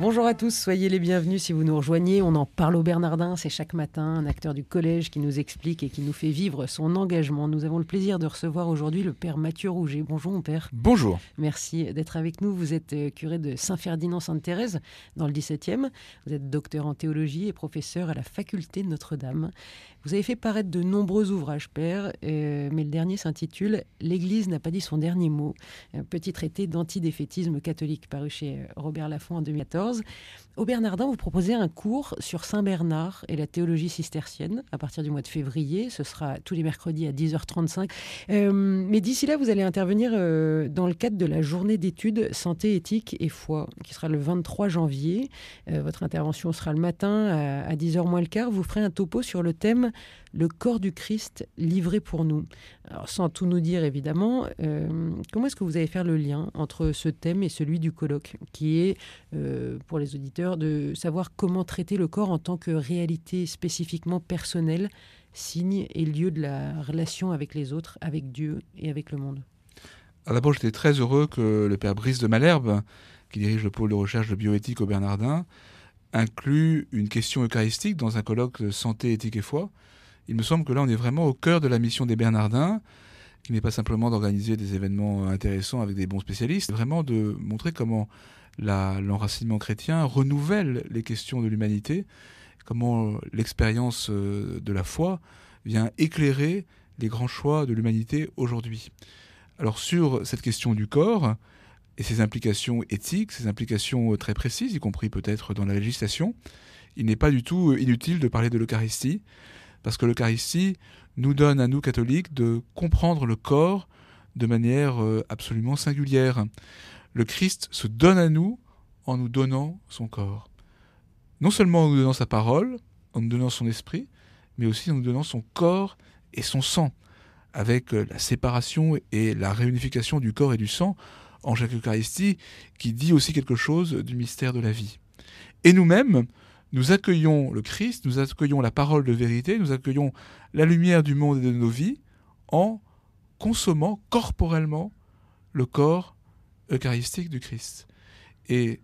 Bonjour à tous, soyez les bienvenus si vous nous rejoignez. On en parle au Bernardin, c'est chaque matin un acteur du collège qui nous explique et qui nous fait vivre son engagement. Nous avons le plaisir de recevoir aujourd'hui le père Mathieu Rouget. Bonjour mon père. Bonjour. Merci d'être avec nous. Vous êtes euh, curé de Saint-Ferdinand-Sainte-Thérèse dans le 17e. Vous êtes docteur en théologie et professeur à la faculté de Notre-Dame. Vous avez fait paraître de nombreux ouvrages, père, euh, mais le dernier s'intitule L'Église n'a pas dit son dernier mot, un petit traité d'antidéfaitisme catholique paru chez euh, Robert Laffont en 2014. Au Bernardin, vous proposez un cours sur Saint Bernard et la théologie cistercienne à partir du mois de février. Ce sera tous les mercredis à 10h35. Euh, mais d'ici là, vous allez intervenir euh, dans le cadre de la journée d'études santé, éthique et foi, qui sera le 23 janvier. Euh, votre intervention sera le matin à, à 10h moins le quart. Vous ferez un topo sur le thème le corps du Christ livré pour nous. Sans tout nous dire évidemment, euh, comment est-ce que vous allez faire le lien entre ce thème et celui du colloque, qui est, euh, pour les auditeurs, de savoir comment traiter le corps en tant que réalité spécifiquement personnelle, signe et lieu de la relation avec les autres, avec Dieu et avec le monde D'abord, j'étais très heureux que le père Brice de Malherbe, qui dirige le pôle de recherche de bioéthique au Bernardin, inclut une question eucharistique dans un colloque de santé, éthique et foi il me semble que là, on est vraiment au cœur de la mission des Bernardins, qui n'est pas simplement d'organiser des événements intéressants avec des bons spécialistes, vraiment de montrer comment l'enracinement chrétien renouvelle les questions de l'humanité, comment l'expérience euh, de la foi vient éclairer les grands choix de l'humanité aujourd'hui. Alors sur cette question du corps et ses implications éthiques, ses implications très précises, y compris peut-être dans la législation, il n'est pas du tout inutile de parler de l'Eucharistie, parce que l'Eucharistie nous donne à nous catholiques de comprendre le corps de manière euh, absolument singulière. Le Christ se donne à nous en nous donnant son corps. Non seulement en nous donnant sa parole, en nous donnant son esprit, mais aussi en nous donnant son corps et son sang, avec euh, la séparation et la réunification du corps et du sang en chaque Eucharistie, qui dit aussi quelque chose du mystère de la vie. Et nous-mêmes, nous accueillons le Christ, nous accueillons la parole de vérité, nous accueillons la lumière du monde et de nos vies en consommant corporellement le corps eucharistique du Christ. Et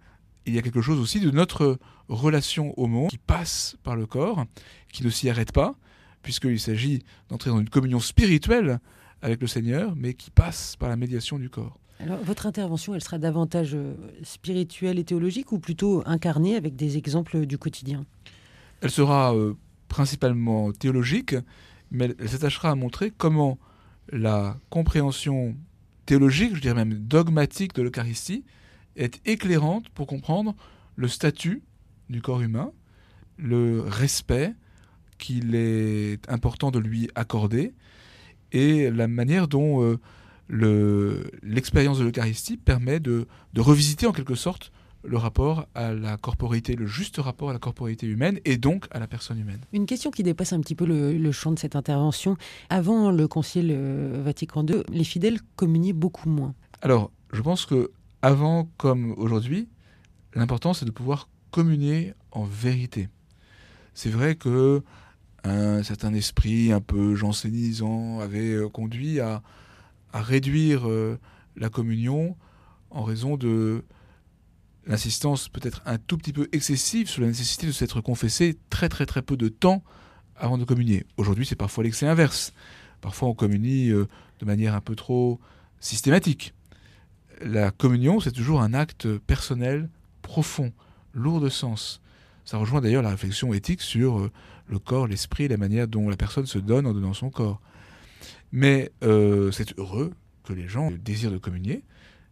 il y a quelque chose aussi de notre relation au monde qui passe par le corps, qui ne s'y arrête pas, puisqu'il s'agit d'entrer dans une communion spirituelle avec le Seigneur, mais qui passe par la médiation du corps. Votre intervention, elle sera davantage euh, spirituelle et théologique ou plutôt incarnée avec des exemples du quotidien? Elle sera euh, principalement théologique, mais elle s'attachera à montrer comment la compréhension théologique, je dirais même dogmatique de l'Eucharistie, est éclairante pour comprendre le statut du corps humain, le respect qu'il est important de lui accorder et la manière dont euh, l'expérience de l'Eucharistie permet de, revisiter en quelque sorte le rapport à la corporité, le juste rapport à la corporité humaine et donc à la personne humaine. Une question qui dépasse un petit peu le, champ de cette intervention. Avant le Concile euh, Vatican II, les fidèles communiaient beaucoup moins. Alors, je pense que avant comme aujourd'hui, l'important c'est de pouvoir communier en vérité. C'est vrai que un certain esprit un peu jansénisant avait euh, conduit à, à réduire euh, la communion en raison de l'insistance peut-être un tout petit peu excessive sur la nécessité de s'être confessé très très très peu de temps avant de communier. Aujourd'hui, c'est parfois l'excès inverse. Parfois, on communie euh, de manière un peu trop systématique. La communion, c'est toujours un acte personnel, profond, lourd de sens. Ça rejoint d'ailleurs la réflexion éthique sur euh, le corps, l'esprit, la manière dont la personne se donne en donnant son corps. Mais euh, c'est heureux que les gens désirent de communier,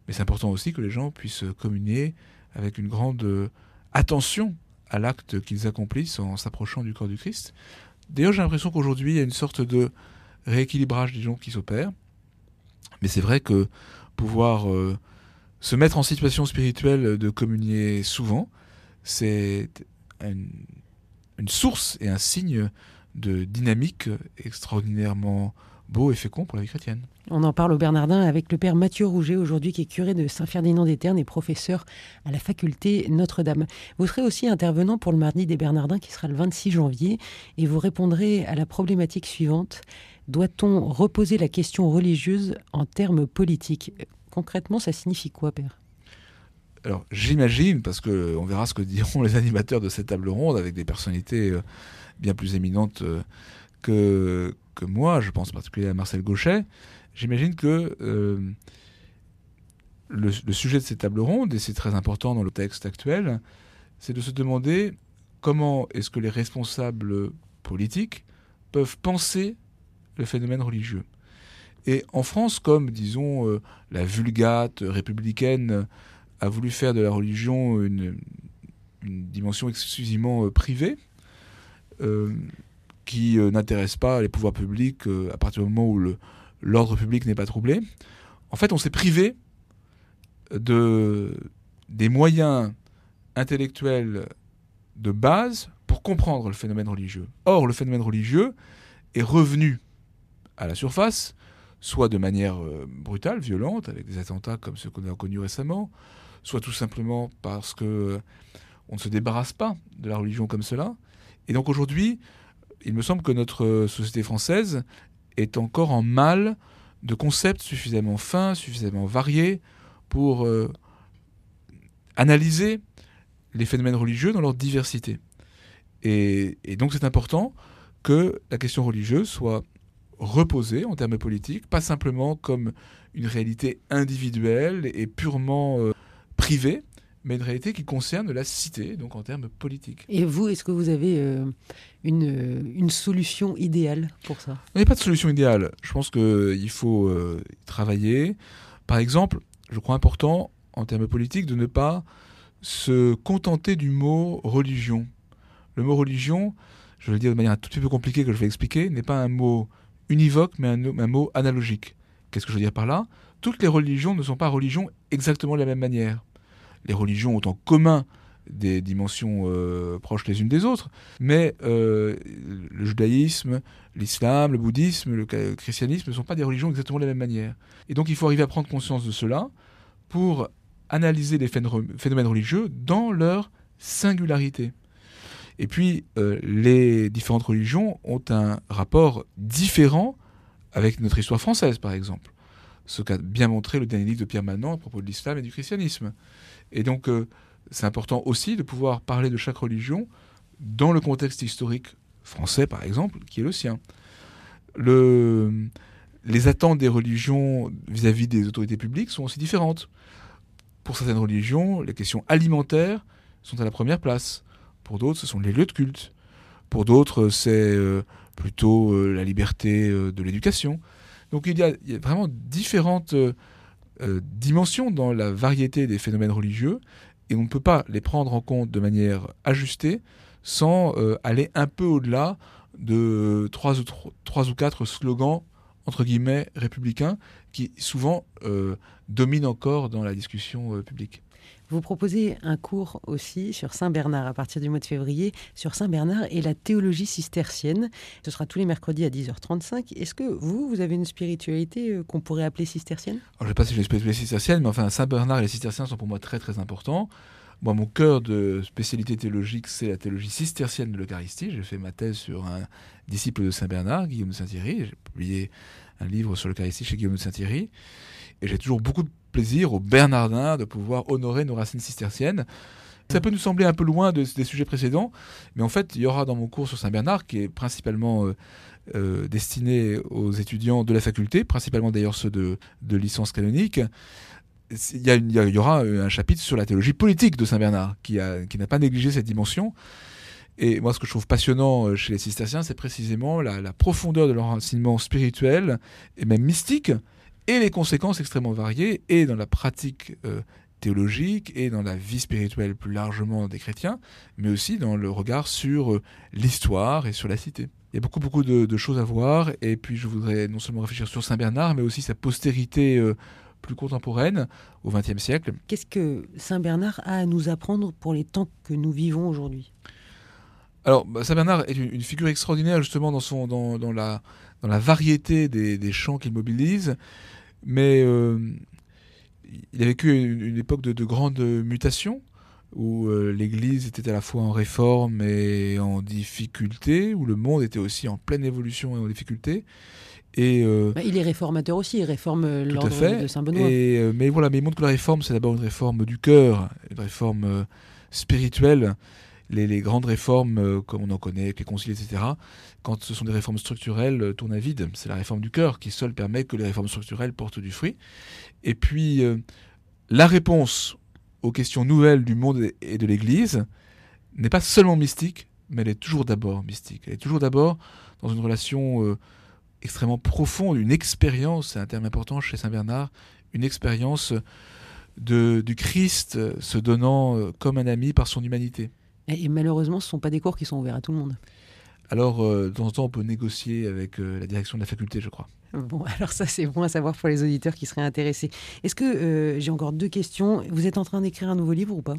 mais c'est important aussi que les gens puissent communier avec une grande euh, attention à l'acte qu'ils accomplissent en s'approchant du corps du Christ. D'ailleurs, j'ai l'impression qu'aujourd'hui, il y a une sorte de rééquilibrage des gens qui s'opère. Mais c'est vrai que pouvoir euh, se mettre en situation spirituelle de communier souvent, c'est une source et un signe de dynamique extraordinairement beau et fécond pour la vie chrétienne. On en parle au Bernardin avec le père Mathieu Rouget, aujourd'hui qui est curé de Saint-Ferdinand-des-Ternes et professeur à la faculté Notre-Dame. Vous serez aussi intervenant pour le mardi des Bernardins qui sera le 26 janvier et vous répondrez à la problématique suivante. Doit-on reposer la question religieuse en termes politiques? Concrètement, ça signifie quoi, père? Alors j'imagine, parce qu'on verra ce que diront les animateurs de cette table ronde avec des personnalités euh, bien plus éminentes euh, que, que moi, je pense particulièrement à Marcel Gauchet, j'imagine que euh, le, sujet de cette table ronde, et c'est très important dans le texte actuel, c'est de se demander comment est-ce que les responsables politiques peuvent penser le phénomène religieux. Et en France, comme, disons, la vulgate républicaine a voulu faire de la religion une, dimension exclusivement euh, privée, euh, qui euh, n'intéresse pas les pouvoirs publics à partir du moment où l'ordre public n'est pas troublé. En fait, on s'est privé de, des moyens intellectuels de base pour comprendre le phénomène religieux. Or, le phénomène religieux est revenu à la surface, soit de manière brutale, violente, avec des attentats comme ceux qu'on a connus récemment, soit tout simplement parce que euh, on ne se débarrasse pas de la religion comme cela. Et donc aujourd'hui, il me semble que notre euh, société française est encore en mal de concepts suffisamment fins, suffisamment variés pour euh, analyser les phénomènes religieux dans leur diversité. Et, et donc c'est important que la question religieuse soit reposée en termes politiques, pas simplement comme une réalité individuelle et purement privée, mais une réalité qui concerne la cité, donc en termes politiques. Et vous, est-ce que vous avez euh, une, euh, une, solution idéale pour ça? Il n'y a pas de solution idéale. Je pense qu'il euh, faut travailler. Par exemple, je crois important en termes politiques de ne pas se contenter du mot religion. Le mot religion, je vais le dire de manière un tout petit peu compliquée que je vais expliquer, n'est pas un mot univoque, mais un, un mot analogique. Qu'est-ce que je veux dire par là? Toutes les religions ne sont pas religions exactement de la même manière les religions ont en commun des dimensions euh, proches les unes des autres, mais euh, le judaïsme, l'islam, le bouddhisme, le christianisme ne sont pas des religions exactement de la même manière. Et donc il faut arriver à prendre conscience de cela pour analyser les phénomènes religieux dans leur singularité. Et puis, euh, les différentes religions ont un rapport différent avec notre histoire française, par exemple. Ce qu'a bien montré le dernier livre de Pierre Manant à propos de l'islam et du christianisme. Et donc, euh, c'est important aussi de pouvoir parler de chaque religion dans le contexte historique français, par exemple, qui est le sien. Le, les attentes des religions vis-à-vis des autorités publiques sont aussi différentes. Pour certaines religions, les questions alimentaires sont à la première place. Pour d'autres, ce sont les lieux de culte. Pour d'autres, c'est euh, plutôt euh, la liberté de l'éducation. Donc il y, a, vraiment différentes euh, dimension dans la variété des phénomènes religieux et on ne peut pas les prendre en compte de manière ajustée sans euh, aller un peu au-delà de trois ou, quatre slogans entre guillemets républicains qui souvent euh, dominent encore dans la discussion publique. Vous proposez un cours aussi sur Saint-Bernard à partir du mois de février, sur Saint-Bernard et la théologie cistercienne. Ce sera tous les mercredis à 10h35. Est-ce que vous, vous avez une spiritualité euh, qu'on pourrait appeler cistercienne? Je ne sais pas si j'ai une spiritualité cistercienne, mais enfin, Saint-Bernard et les cisterciens sont pour moi très très importants. Moi, mon cœur de spécialité théologique, c'est la théologie cistercienne de l'Eucharistie. J'ai fait ma thèse sur un disciple de Saint-Bernard, Guillaume de Saint-Thierry. J'ai publié un livre sur l'Eucharistie chez Guillaume de Saint-Thierry. Et j'ai toujours beaucoup de plaisir aux Bernardins de pouvoir honorer nos racines cisterciennes. Ça peut nous sembler un peu loin de, des sujets précédents, mais en fait, il y aura dans mon cours sur Saint-Bernard, qui est principalement euh, euh, destiné aux étudiants de la faculté, principalement d'ailleurs ceux de, licence canonique, il y, aura un chapitre sur la théologie politique de Saint-Bernard, qui, qui n'a pas négligé cette dimension. Et moi, ce que je trouve passionnant euh, chez les cisterciens, c'est précisément la, la, profondeur de leur enseignement spirituel et même mystique, et les conséquences extrêmement variées, et dans la pratique euh, théologique, et dans la vie spirituelle plus largement des chrétiens, mais aussi dans le regard sur euh, l'histoire et sur la cité. Il y a beaucoup, beaucoup de, choses à voir, et puis je voudrais non seulement réfléchir sur Saint Bernard, mais aussi sa postérité euh, plus contemporaine au XXe siècle. Qu'est-ce que Saint Bernard a à nous apprendre pour les temps que nous vivons aujourd'hui? Alors, bah, Saint-Bernard est une, figure extraordinaire justement dans, son, dans, dans, la, dans la variété des, des chants qu'il mobilise, mais euh, il a vécu une, une époque de, de grandes mutations où euh, l'Église était à la fois en réforme et en difficulté, où le monde était aussi en pleine évolution et en difficulté. Et euh, bah, il est réformateur aussi, il réforme l'ordre de Saint-Benoît. Mais voilà, mais il montre que la réforme, c'est d'abord une réforme du cœur, une réforme spirituelle. Les, grandes réformes, comme on en connaît, avec les conciles, etc., quand ce sont des réformes structurelles, tournent à vide. C'est la réforme du cœur qui seule permet que les réformes structurelles portent du fruit. Et puis, la réponse aux questions nouvelles du monde et de l'Église n'est pas seulement mystique, mais elle est toujours d'abord mystique. Elle est toujours d'abord dans une relation euh, extrêmement profonde, une expérience, c'est un terme important chez Saint Bernard, une expérience du Christ se donnant euh, comme un ami par son humanité. Et, malheureusement, ce ne sont pas des cours qui sont ouverts à tout le monde. Alors, euh, de temps en temps, on peut négocier avec la direction de la faculté, je crois. Bon, alors ça c'est bon à savoir pour les auditeurs qui seraient intéressés. Est-ce que euh, j'ai encore deux questions Vous êtes en train d'écrire un nouveau livre ou pas?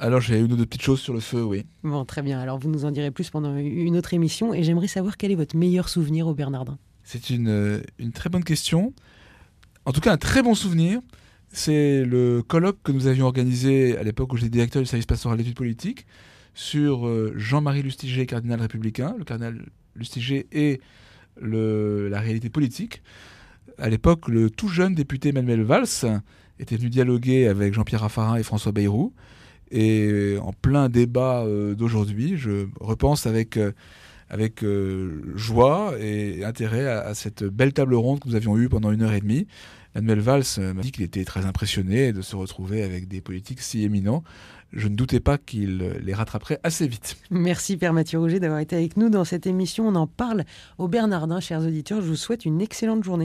Alors j'ai une ou deux petites choses sur le feu, oui. Bon, très bien. Alors vous nous en direz plus pendant une autre émission. Et j'aimerais savoir quel est votre meilleur souvenir au Bernardin? C'est une, euh, une, très bonne question. En tout cas, un très bon souvenir, c'est le colloque que nous avions organisé à l'époque où j'étais directeur du service pastoral d'études politiques sur euh, Jean-Marie Lustiger, cardinal républicain. Le cardinal Lustiger le, la réalité politique. À l'époque, le tout jeune député Manuel Valls était venu dialoguer avec Jean-Pierre Raffarin et François Bayrou. Et en plein débat euh, d'aujourd'hui, je repense avec, avec euh, joie et intérêt à, cette belle table ronde que nous avions eue pendant une heure et demie. Manuel Valls m'a dit qu'il était très impressionné de se retrouver avec des politiques si éminents je ne doutais pas qu'il les rattraperait assez vite. Merci Père Mathieu Rouget d'avoir été avec nous dans cette émission. On en parle au Bernardin, chers auditeurs. Je vous souhaite une excellente journée.